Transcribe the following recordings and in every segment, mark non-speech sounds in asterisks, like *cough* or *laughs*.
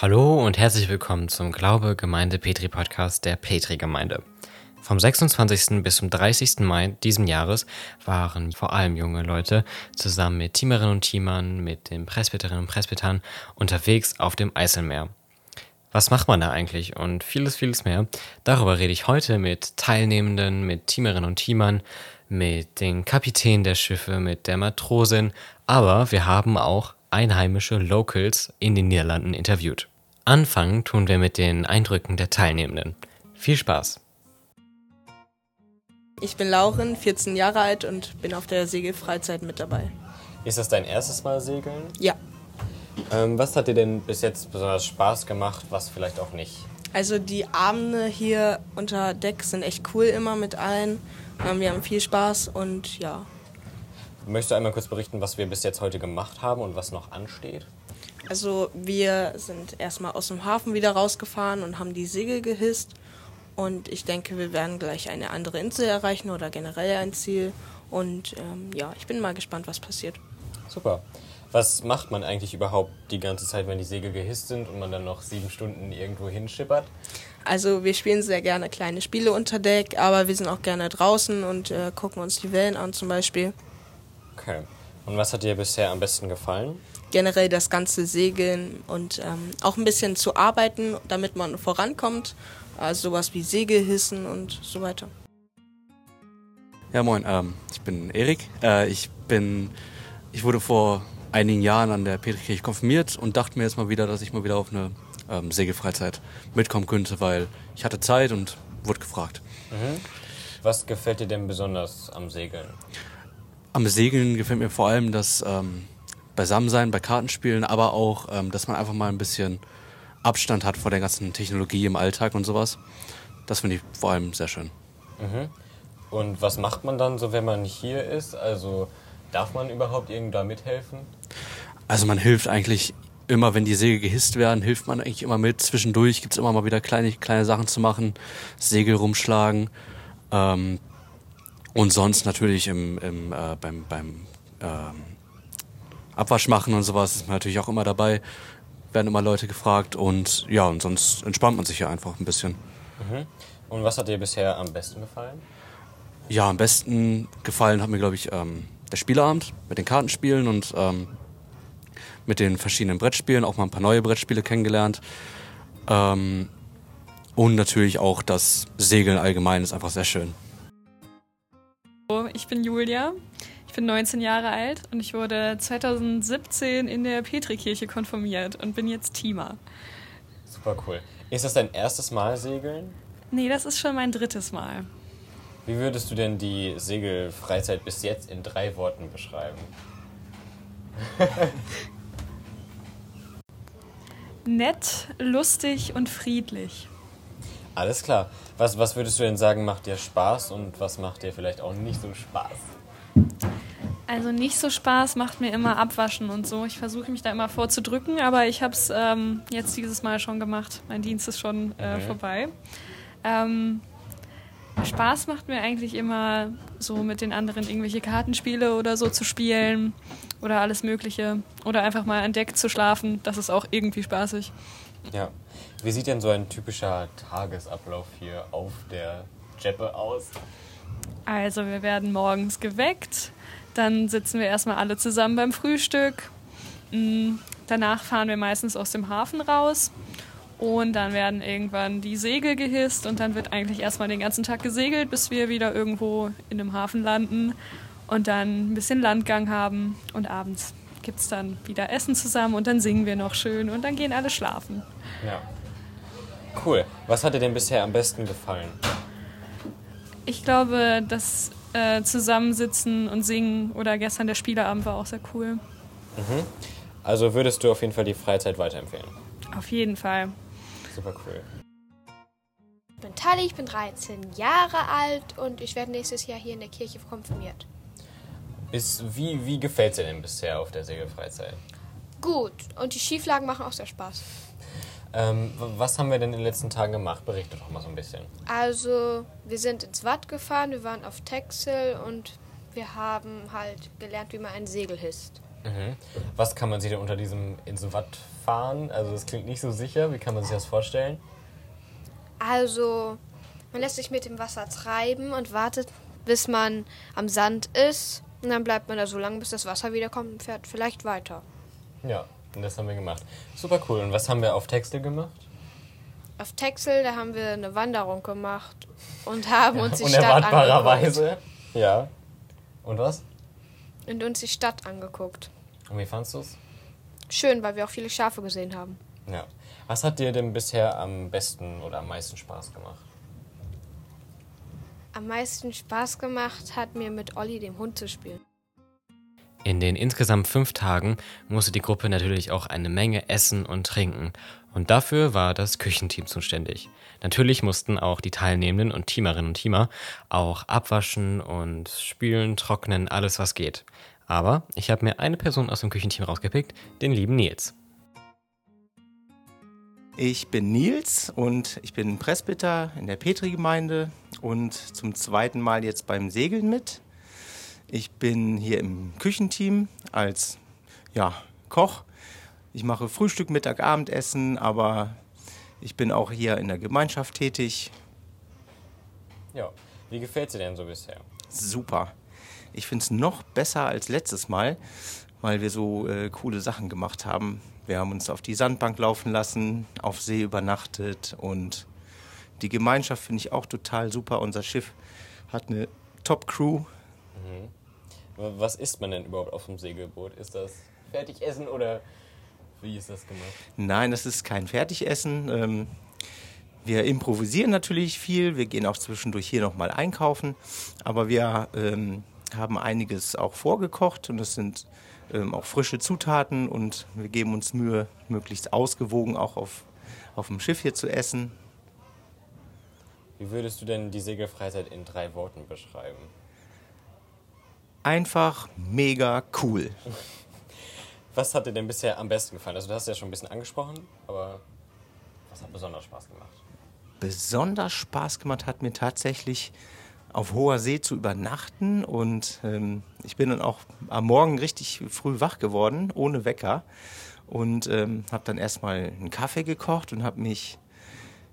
Hallo und herzlich willkommen zum Glaube Gemeinde Petri Podcast der Petri Gemeinde. Vom 26. bis zum 30. Mai diesen Jahres waren vor allem junge Leute zusammen mit Teamerinnen und Teamern, mit den Presbyterinnen und Presbytern unterwegs auf dem Eiselmeer. Was macht man da eigentlich und vieles, vieles mehr. Darüber rede ich heute mit Teilnehmenden, mit Teamerinnen und Teamern, mit den Kapitänen der Schiffe, mit der Matrosin, aber wir haben auch einheimische Locals in den Niederlanden interviewt. Anfangen tun wir mit den Eindrücken der Teilnehmenden. Viel Spaß! Ich bin Lauren, 14 Jahre alt und bin auf der Segelfreizeit mit dabei. Ist das dein erstes Mal Segeln? Ja. Ähm, was hat dir denn bis jetzt besonders Spaß gemacht, was vielleicht auch nicht? Also die Abende hier unter Deck sind echt cool immer mit allen. Ähm, wir haben viel Spaß und ja. Möchtest du einmal kurz berichten, was wir bis jetzt heute gemacht haben und was noch ansteht? Also wir sind erstmal aus dem Hafen wieder rausgefahren und haben die Segel gehisst. Und ich denke, wir werden gleich eine andere Insel erreichen oder generell ein Ziel. Und ähm, ja, ich bin mal gespannt, was passiert. Super. Was macht man eigentlich überhaupt die ganze Zeit, wenn die Segel gehisst sind und man dann noch sieben Stunden irgendwo hinschippert? Also wir spielen sehr gerne kleine Spiele unter Deck, aber wir sind auch gerne draußen und äh, gucken uns die Wellen an zum Beispiel. Okay. Und was hat dir bisher am besten gefallen? Generell das ganze Segeln und ähm, auch ein bisschen zu arbeiten, damit man vorankommt. Also sowas wie Segelhissen und so weiter. Ja, moin, ähm, ich bin Erik. Äh, ich bin, ich wurde vor einigen Jahren an der Petrikirche konfirmiert und dachte mir jetzt mal wieder, dass ich mal wieder auf eine ähm, Segelfreizeit mitkommen könnte, weil ich hatte Zeit und wurde gefragt. Mhm. Was gefällt dir denn besonders am Segeln? Am Segeln gefällt mir vor allem das ähm, Beisammensein bei Kartenspielen, aber auch, ähm, dass man einfach mal ein bisschen Abstand hat vor der ganzen Technologie im Alltag und sowas. Das finde ich vor allem sehr schön. Mhm. Und was macht man dann so, wenn man hier ist? Also darf man überhaupt irgendwo da mithelfen? Also man hilft eigentlich immer, wenn die Segel gehisst werden, hilft man eigentlich immer mit. Zwischendurch gibt es immer mal wieder kleine, kleine Sachen zu machen, Segel rumschlagen. Ähm, und sonst natürlich im, im, äh, beim, beim ähm, Abwasch machen und sowas ist man natürlich auch immer dabei. Werden immer Leute gefragt und ja, und sonst entspannt man sich ja einfach ein bisschen. Mhm. Und was hat dir bisher am besten gefallen? Ja, am besten gefallen hat mir, glaube ich, ähm, der Spieleabend mit den Kartenspielen und ähm, mit den verschiedenen Brettspielen, auch mal ein paar neue Brettspiele kennengelernt. Ähm, und natürlich auch das Segeln allgemein ist einfach sehr schön. Ich bin Julia, ich bin 19 Jahre alt und ich wurde 2017 in der Petrikirche konfirmiert und bin jetzt Teamer. Super cool. Ist das dein erstes Mal Segeln? Nee, das ist schon mein drittes Mal. Wie würdest du denn die Segelfreizeit bis jetzt in drei Worten beschreiben? *laughs* Nett, lustig und friedlich. Alles klar. Was, was würdest du denn sagen, macht dir Spaß und was macht dir vielleicht auch nicht so Spaß? Also nicht so Spaß macht mir immer Abwaschen und so. Ich versuche mich da immer vorzudrücken, aber ich habe es ähm, jetzt dieses Mal schon gemacht. Mein Dienst ist schon äh, mhm. vorbei. Ähm, Spaß macht mir eigentlich immer so mit den anderen irgendwelche Kartenspiele oder so zu spielen oder alles Mögliche. Oder einfach mal an Deck zu schlafen. Das ist auch irgendwie spaßig. Ja. Wie sieht denn so ein typischer Tagesablauf hier auf der Jeppe aus? Also, wir werden morgens geweckt. Dann sitzen wir erstmal alle zusammen beim Frühstück. Mm, danach fahren wir meistens aus dem Hafen raus und dann werden irgendwann die Segel gehisst und dann wird eigentlich erstmal den ganzen Tag gesegelt, bis wir wieder irgendwo in einem Hafen landen und dann ein bisschen Landgang haben. Und abends gibt es dann wieder Essen zusammen und dann singen wir noch schön und dann gehen alle schlafen. Ja. Cool. Was hat dir denn bisher am besten gefallen? Ich glaube, das äh, Zusammensitzen und Singen oder gestern der Spieleabend war auch sehr cool. Mhm. Also würdest du auf jeden Fall die Freizeit weiterempfehlen? Auf jeden Fall super cool. Ich bin Tali, ich bin 13 Jahre alt und ich werde nächstes Jahr hier in der Kirche konfirmiert. Ist, wie wie gefällt es dir denn bisher auf der Segelfreizeit? Gut, und die Schieflagen machen auch sehr Spaß. Ähm, was haben wir denn in den letzten Tagen gemacht? Berichte doch mal so ein bisschen. Also, wir sind ins Watt gefahren, wir waren auf Texel und wir haben halt gelernt, wie man ein Segel hisst. Was kann man sich denn unter diesem ins Watt fahren? Also das klingt nicht so sicher. Wie kann man sich das vorstellen? Also, man lässt sich mit dem Wasser treiben und wartet, bis man am Sand ist. Und dann bleibt man da so lange, bis das Wasser wiederkommt und fährt vielleicht weiter. Ja, und das haben wir gemacht. Super cool. Und was haben wir auf Texel gemacht? Auf Texel, da haben wir eine Wanderung gemacht und haben uns die Stadt angeguckt. Unerwartbarerweise. Ja. Und was? Und uns die Stadt angeguckt. Und wie fandst du es? Schön, weil wir auch viele Schafe gesehen haben. Ja. Was hat dir denn bisher am besten oder am meisten Spaß gemacht? Am meisten Spaß gemacht hat mir mit Olli, dem Hund, zu spielen. In den insgesamt fünf Tagen musste die Gruppe natürlich auch eine Menge essen und trinken. Und dafür war das Küchenteam zuständig. Natürlich mussten auch die Teilnehmenden und Teamerinnen und Teamer auch abwaschen und spülen, trocknen, alles was geht. Aber ich habe mir eine Person aus dem Küchenteam rausgepickt, den lieben Nils. Ich bin Nils und ich bin Presbyter in der Petri-Gemeinde und zum zweiten Mal jetzt beim Segeln mit. Ich bin hier im Küchenteam als ja, Koch. Ich mache Frühstück, Mittag, Abendessen, aber ich bin auch hier in der Gemeinschaft tätig. Ja, wie gefällt dir denn so bisher? Super. Ich finde es noch besser als letztes Mal, weil wir so äh, coole Sachen gemacht haben. Wir haben uns auf die Sandbank laufen lassen, auf See übernachtet und die Gemeinschaft finde ich auch total super. Unser Schiff hat eine Top-Crew. Was isst man denn überhaupt auf dem Segelboot? Ist das Fertigessen oder wie ist das gemacht? Nein, das ist kein Fertigessen. Ähm, wir improvisieren natürlich viel. Wir gehen auch zwischendurch hier nochmal einkaufen. Aber wir ähm, haben einiges auch vorgekocht und das sind ähm, auch frische Zutaten und wir geben uns Mühe, möglichst ausgewogen auch auf, auf dem Schiff hier zu essen. Wie würdest du denn die Segelfreizeit in drei Worten beschreiben? Einfach mega cool. *laughs* Was hat dir denn bisher am besten gefallen? Also du hast ja schon ein bisschen angesprochen, aber was hat besonders Spaß gemacht? Besonders Spaß gemacht hat mir tatsächlich auf hoher See zu übernachten und ähm, ich bin dann auch am Morgen richtig früh wach geworden, ohne Wecker und ähm, habe dann erstmal einen Kaffee gekocht und habe mich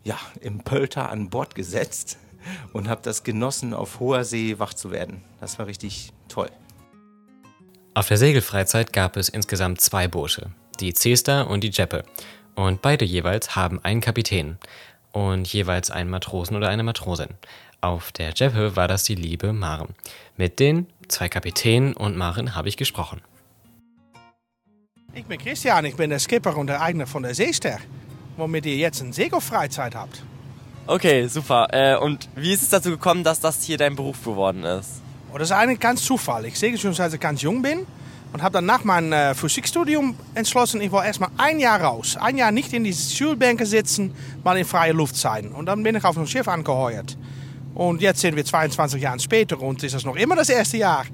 ja, im Pölter an Bord gesetzt *laughs* und habe das genossen, auf hoher See wach zu werden. Das war richtig toll. Auf der Segelfreizeit gab es insgesamt zwei Boote, die Zester und die Jeppe. Und beide jeweils haben einen Kapitän und jeweils einen Matrosen oder eine Matrosin. Auf der Jeppe war das die liebe Maren. Mit den zwei Kapitänen und Maren habe ich gesprochen. Ich bin Christian, ich bin der Skipper und der Eigner von der Seester, womit ihr jetzt eine Segelfreizeit habt. Okay, super. Äh, und wie ist es dazu gekommen, dass das hier dein Beruf geworden ist? Und das ist eigentlich ganz Zufall. Ich segel schon seit ich ganz jung bin und habe dann nach meinem äh, Physikstudium entschlossen, ich will erstmal ein Jahr raus. Ein Jahr nicht in die Schulbänke sitzen, mal in freier Luft sein. Und dann bin ich auf einem Schiff angeheuert. Und jetzt sind wir 22 Jahre später und ist das noch immer das erste Jahr.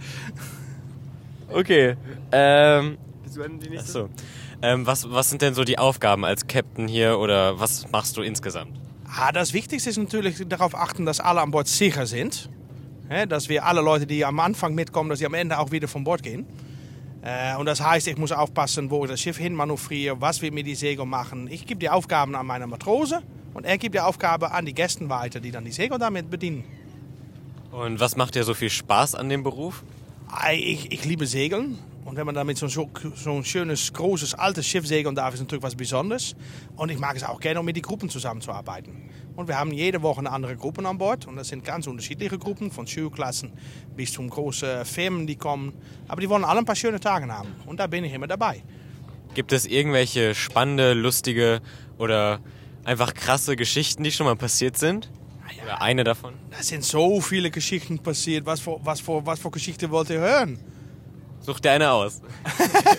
Okay. Ähm, Achso. Ähm, was, was sind denn so die Aufgaben als Captain hier oder was machst du insgesamt? Ah, das Wichtigste ist natürlich darauf achten, dass alle an Bord sicher sind. Dass wir alle Leute, die am Anfang mitkommen, dass sie am Ende auch wieder von Bord gehen. Äh, und das heißt, ich muss aufpassen, wo ich das Schiff hin manövriere, was wir mit die Segel machen. Ich gebe die Aufgaben an meine Matrose und er gibt die Aufgabe an die Gäste weiter, die dann die Segel damit bedienen. Und was macht dir so viel Spaß an dem Beruf? Ich, ich liebe Segeln. Und wenn man damit so, so, so ein schönes, großes, altes Schiff segeln darf, ist natürlich was Besonderes. Und ich mag es auch gerne, um mit den Gruppen zusammenzuarbeiten. Und wir haben jede Woche eine andere Gruppen an Bord. Und das sind ganz unterschiedliche Gruppen, von Schulklassen bis zum großen Firmen, die kommen. Aber die wollen alle ein paar schöne Tage haben. Und da bin ich immer dabei. Gibt es irgendwelche spannende, lustige oder einfach krasse Geschichten, die schon mal passiert sind? Oder eine davon? Da sind so viele Geschichten passiert. Was für, was für, was für Geschichte wollt ihr hören? Such dir eine aus.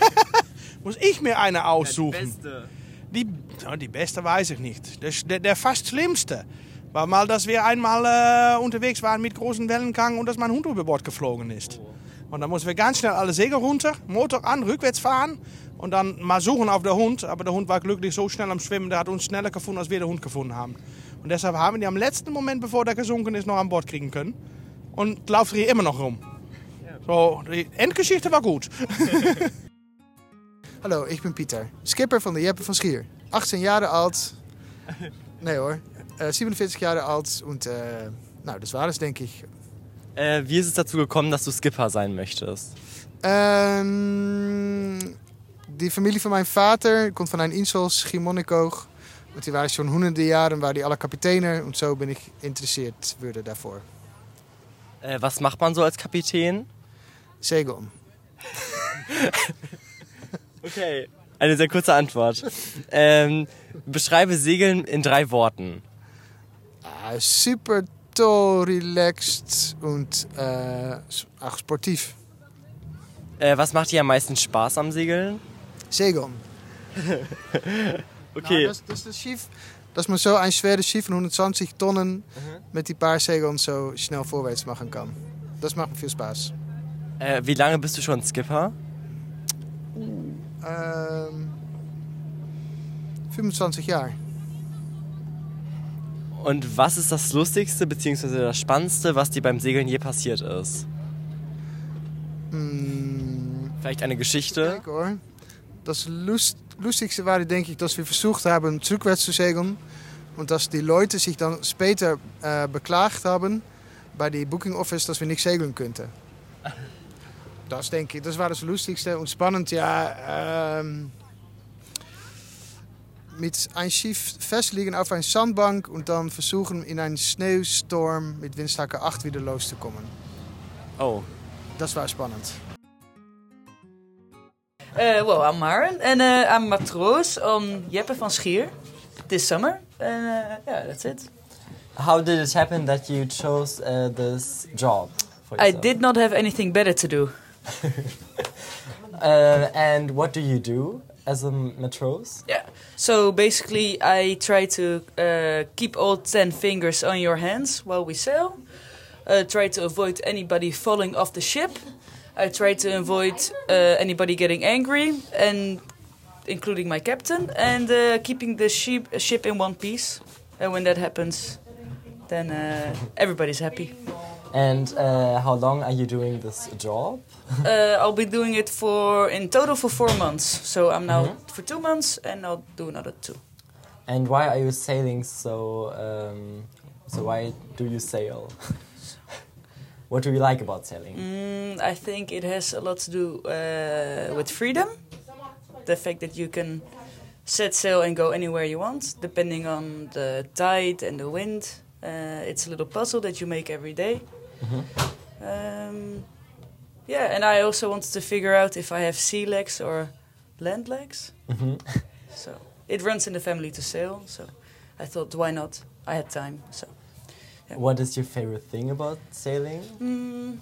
*laughs* Muss ich mir eine aussuchen? Die, ja, die beste weiß ich nicht. Der, der, der fast schlimmste war mal, dass wir einmal äh, unterwegs waren mit großen Wellengang und dass mein Hund über Bord geflogen ist. Und dann mussten wir ganz schnell alle Segel runter, Motor an, rückwärts fahren und dann mal suchen auf den Hund. Aber der Hund war glücklich so schnell am Schwimmen, der hat uns schneller gefunden, als wir den Hund gefunden haben. Und deshalb haben wir die am letzten Moment, bevor der gesunken ist, noch an Bord kriegen können. Und läuft hier immer noch rum. So, die Endgeschichte war gut. *laughs* Hallo, ik ben Pieter. Skipper van de Jeppe van Schier. 18 jaar oud. Nee hoor. Äh, 47 Jahre alt und äh, nou, das war es, denke ich. Äh, wie ist es dazu gekommen, dass du Skipper sein möchtest? Ähm, die Familie von meinem Vater kommt von einem Insel, Schiermonnikoog. Und die waren schon hunderte Jahre, waren die alle Kapitäne. Und so bin ich interessiert würde davor. Äh, was macht man so als Kapitän? Segeln. *laughs* Okay. Eine sehr kurze Antwort. ähm, beschreibe Segeln in drei Worten. Ah, super toll, relaxed und äh, auch sportiv. Äh, was macht dir am meisten Spaß am Segeln? Segeln. *laughs* Okay. Nou, das, das ist das Schiff, dass man so ein schweres Schiff von 120 Tonnen mit die paar Segeln so schnell vorwärts machen kann. Das macht mir viel Spaß. Äh, wie lange bist du schon Skipper? Ähm, 25 Jahre. Und was ist das Lustigste bzw. das Spannendste, was dir beim Segeln je passiert ist? Mm, Vielleicht eine Geschichte? Kijk hoor. Das Lust, Lustigste war, denke ich, dass wir versucht haben, zurückwärts zu segeln. Und dass die Leute sich dann später äh, beklagt haben bei die Booking Office, dass wir nicht segeln könnten. Das denke ich, das war das Lustigste. Und spannend, ja, ähm, mit ein Schiff festliegen auf einer Sandbank und dann versuchen in einen Schneesturm mit Windstärke 8 wieder loszukommen. Oh. Das war spannend. Uh, well, I'm Maren and uh, I'm matroos on Jeppe van Schier this summer. And uh, yeah, that's it. How did it happen that you chose uh, this job? For I did not have anything better to do. *laughs* Uh, and what do you do as a matros? Yeah. So basically, I try to uh, keep all 10 fingers on your hands while we sail. Uh, try to avoid anybody falling off the ship. I try to avoid uh, anybody getting angry, and including my captain, and uh, keeping the ship, ship in one piece. And when that happens, then uh, everybody's happy. And uh, how long are you doing this job? *laughs* Uh, I'll be doing it for in total for four months. So I'm now for two months, and I'll do another two. And why are you sailing so? Um, so why do you sail? *laughs* what do you like about sailing? Mm, I think it has a lot to do uh, with freedom. The fact that you can set sail and go anywhere you want, depending on the tide and the wind. Uh, it's a little puzzle that you make every day. Um, yeah, and I also wanted to figure out if I have sea legs or land legs. Mhm. *laughs* So it runs in the family to sail. So I thought, why not? I had time. So. What is your favorite thing about sailing? Mm.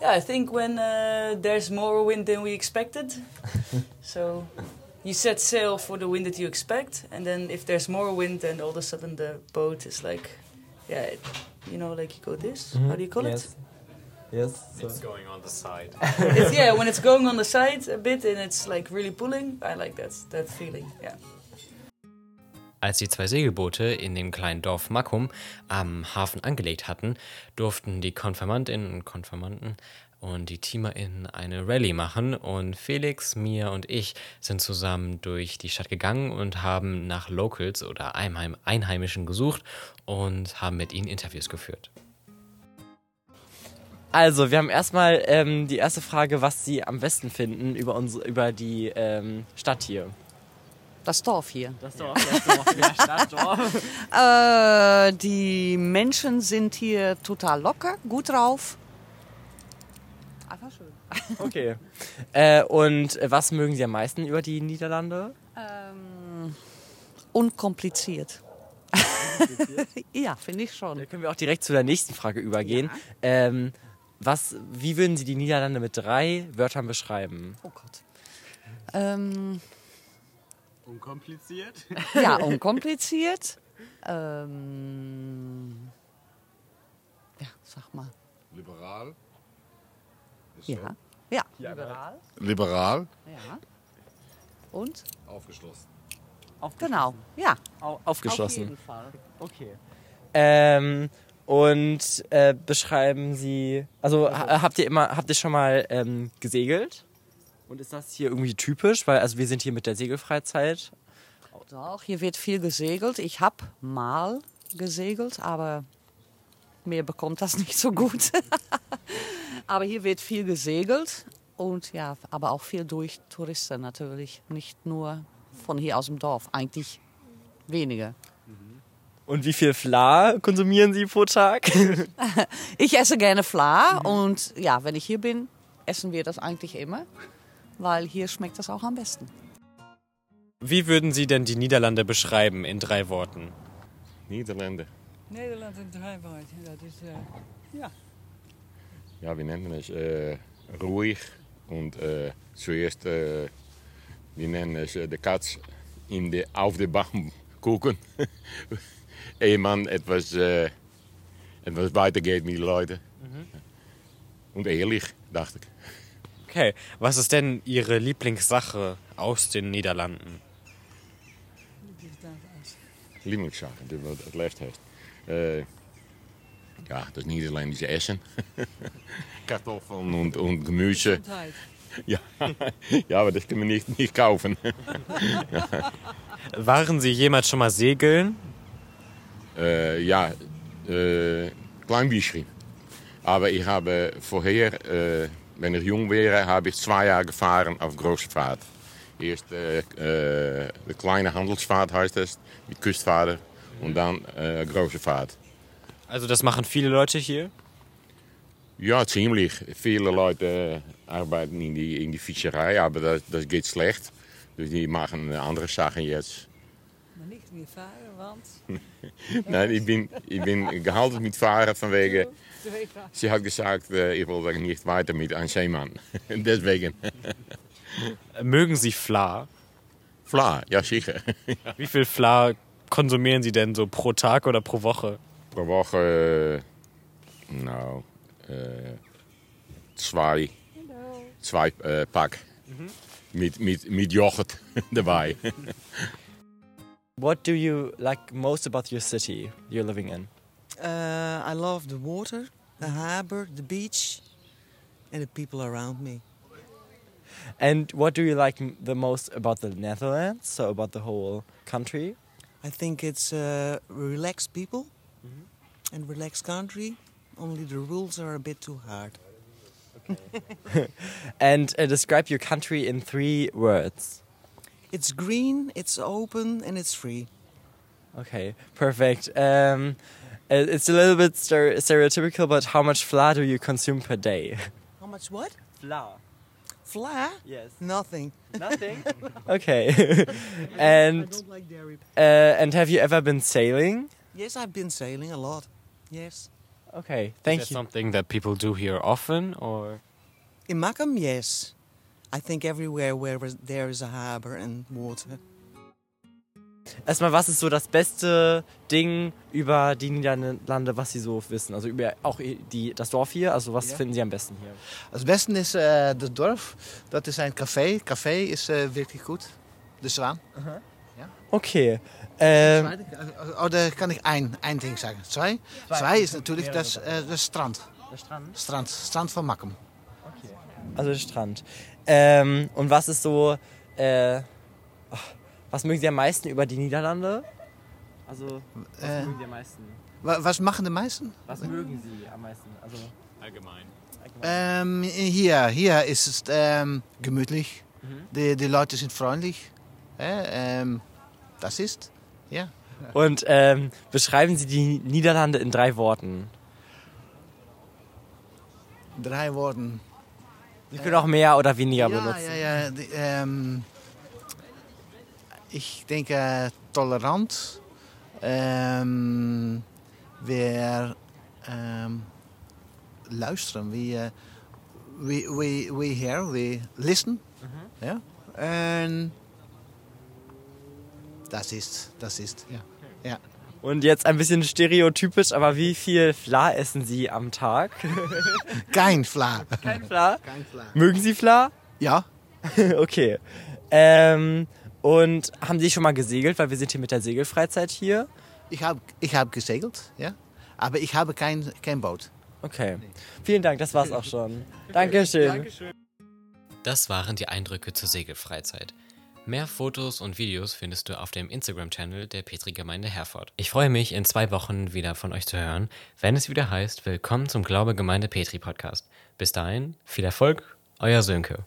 Yeah, I think when uh, there's more wind than we expected. *laughs* so you set sail for the wind that you expect, and then if there's more wind, then all of a sudden the boat is like, yeah, it, you know, like you go this. How do you call yes. Yes. So. It's going on the side. it? *laughs* It's, yeah, when it's going on the side a bit and it's like really pulling. I like that that feeling. Yeah. Als die zwei Segelboote in dem kleinen Dorf Makum am Hafen angelegt hatten, durften die Konfirmandinnen und Konfirmanden und die TeamerInnen eine Rallye machen und Felix, Mia und ich sind zusammen durch die Stadt gegangen und haben nach Locals oder Einheim Einheimischen gesucht und haben mit ihnen Interviews geführt. Also, wir haben erstmal ähm, die erste Frage, was Sie am besten finden über, unsere, über die ähm, Stadt hier. Das Dorf hier. Das Dorf, das Dorf, ja, *laughs* Stadtdorf. Äh, die Menschen sind hier total locker, gut drauf. Schön. Okay. Äh, und was mögen Sie am meisten über die Niederlande? Ähm, unkompliziert. *laughs* ja, finde ich schon. Da können wir auch direkt zu der nächsten Frage übergehen. Ähm, was, wie würden Sie die Niederlande mit drei Wörtern beschreiben? Oh Gott. Ähm, Unkompliziert? ja, *laughs* unkompliziert. Ähm, ja, sag mal. Liberal? Ja. Ja, liberal. Liberal? Ja. Und? Aufgeschlossen. Genau, ja. Au aufgeschlossen. Auf jeden Fall. Okay. Ähm, und äh, beschreiben Sie, also ha habt ihr immer, habt ihr schon mal ähm, gesegelt? Und ist das hier irgendwie typisch? Weil also wir sind hier mit der Segelfreizeit. Doch, hier wird viel gesegelt. Ich habe mal gesegelt, aber mir bekommt das nicht so gut. *laughs* aber hier wird viel gesegelt und ja, aber auch viel durch Touristen natürlich. Nicht nur von hier aus dem Dorf, eigentlich wenige. Und wie viel Fla konsumieren Sie pro Tag? *laughs* Ich esse gerne Fla und ja, wenn ich hier bin, essen wir das eigentlich immer, weil hier schmeckt das auch am besten. Wie würden Sie denn die Niederlande beschreiben in drei Worten? Niederlande. Nederland in drei Worten, dat is... eh, ja. Ja, wir nennen es äh, ruhig und äh, zuerst, äh, wir nennen es äh, die Katz in de, auf den Baum *laughs* gucken, *laughs* ehe man etwas, äh, etwas weitergeht mit den Leuten. Und ehrlich, dachte ich. Okay, was ist denn Ihre Lieblingssache aus den Niederlanden? Lieblingszaken, die wat het liefst *laughs* heeft. *laughs* *laughs* Eh, ja, das Niederländische Essen. Kartoffeln und, und Gemüse. Ja. ja, aber das kann man nicht, nicht kaufen. Waren Sie jemals schon mal segeln? Äh, ja, äh, klein bisschen. Aber ich habe vorher, äh, wenn ich jung wäre, habe ich zwei Jahre gefahren auf große Fahrt. Erst äh, äh, die kleine Handelsfahrt heißt es, mit Küstfahrer. Und dann äh, große Fahrt. Also das machen viele Leute hier? Ja, ziemlich. Viele Leute arbeiten in die, in die Fischerei, aber das, das geht schlecht. Dus die machen andere Sachen jetzt. Maar niet meer varen, want... Nein, ich bin, ich bin gehalten mit Fahren vanwege. Sie hat gesagt, äh, ich wollte nicht weiter mit einem Seemann. *laughs* Deswegen. Mögen Sie Fla? Fla, ja sicher. Wie viel Fla konsumieren Sie denn so pro Tag oder pro Woche? Pro äh, nou, zwei, zwei Pack. Mit, mit, mit Joghurt dabei. *laughs* What do you like most about your city you're living in? Uh, I love the water, the harbor, the beach, and the people around me. And what do you like the most about the Netherlands? So about the whole country? I think it's uh, relaxed people and relaxed country. Only the rules are a bit too hard. *laughs* and uh, describe your country in three words. It's green, it's open, and it's free. Okay, perfect. Um, uh, it's a little bit stere- stereotypical, but how much flour do you consume per day? *laughs* How much what? Flour. Flour? Yes. Nothing. Nothing? *laughs* Okay. and I don't like dairy. uh, and have you ever been sailing? Yes, I've been sailing a lot. Yes. Okay, thank Is that you. something that people do here often, or In Macam, yes. I think everywhere where there is a harbor and water. erstmal, was ist so das beste Ding über die Niederlande, was Sie so wissen? Also über auch die, das Dorf hier. Also was Ja. finden Sie am besten hier? Het beste is eh het dorp. Dat is een café. Café is eh wirklich goed. De Zwaan. Ja. Okay. Ähm, oh, da kann ich ein, ein Ding sagen. Zwei, zwei ist natürlich das, äh, das Strand. Der Strand? Strand. Strand von Mackem. Also der Strand. Ähm, und was ist so, äh, ach, was mögen Sie am meisten über die Niederlande? Also, was Äh, mögen Sie am meisten? Wa- Was machen die meisten? Was mögen Sie am meisten? Also, Allgemein. Ähm, hier, hier ist es ähm, gemütlich. Die, die Leute sind freundlich. Äh, ähm, das ist, ja. Und ähm, beschreiben Sie die Niederlande in drei Worten. Drei Worten. Sie können auch mehr oder weniger ja, benutzen. Ja, ja, die, ähm, ich denke tolerant. Ähm, wir ähm, luisteren. We, we, we, we hear, we listen. Ja? En das ist, das ist, ja. ja. Und jetzt ein bisschen stereotypisch, aber wie viel Fla essen Sie am Tag? *laughs* Kein Fla. Kein Fla? Kein Fla. Mögen Sie Fla? Ja. *laughs* okay. Ähm, und haben Sie schon mal gesegelt? Weil wir sind hier mit der Segelfreizeit hier. Ich habe ich hab gesegelt, ja. Aber ich habe kein, kein Boot. Okay. Vielen Dank, das war's auch schon. *laughs* Dankeschön. Dankeschön. Das waren die Eindrücke zur Segelfreizeit. Mehr Fotos und Videos findest du auf dem Instagram-Channel der Petri-Gemeinde Herford. Ich freue mich, in zwei Wochen wieder von euch zu hören, wenn es wieder heißt, willkommen zum Glaube Gemeinde Petri Podcast. Bis dahin, viel Erfolg, euer Sönke.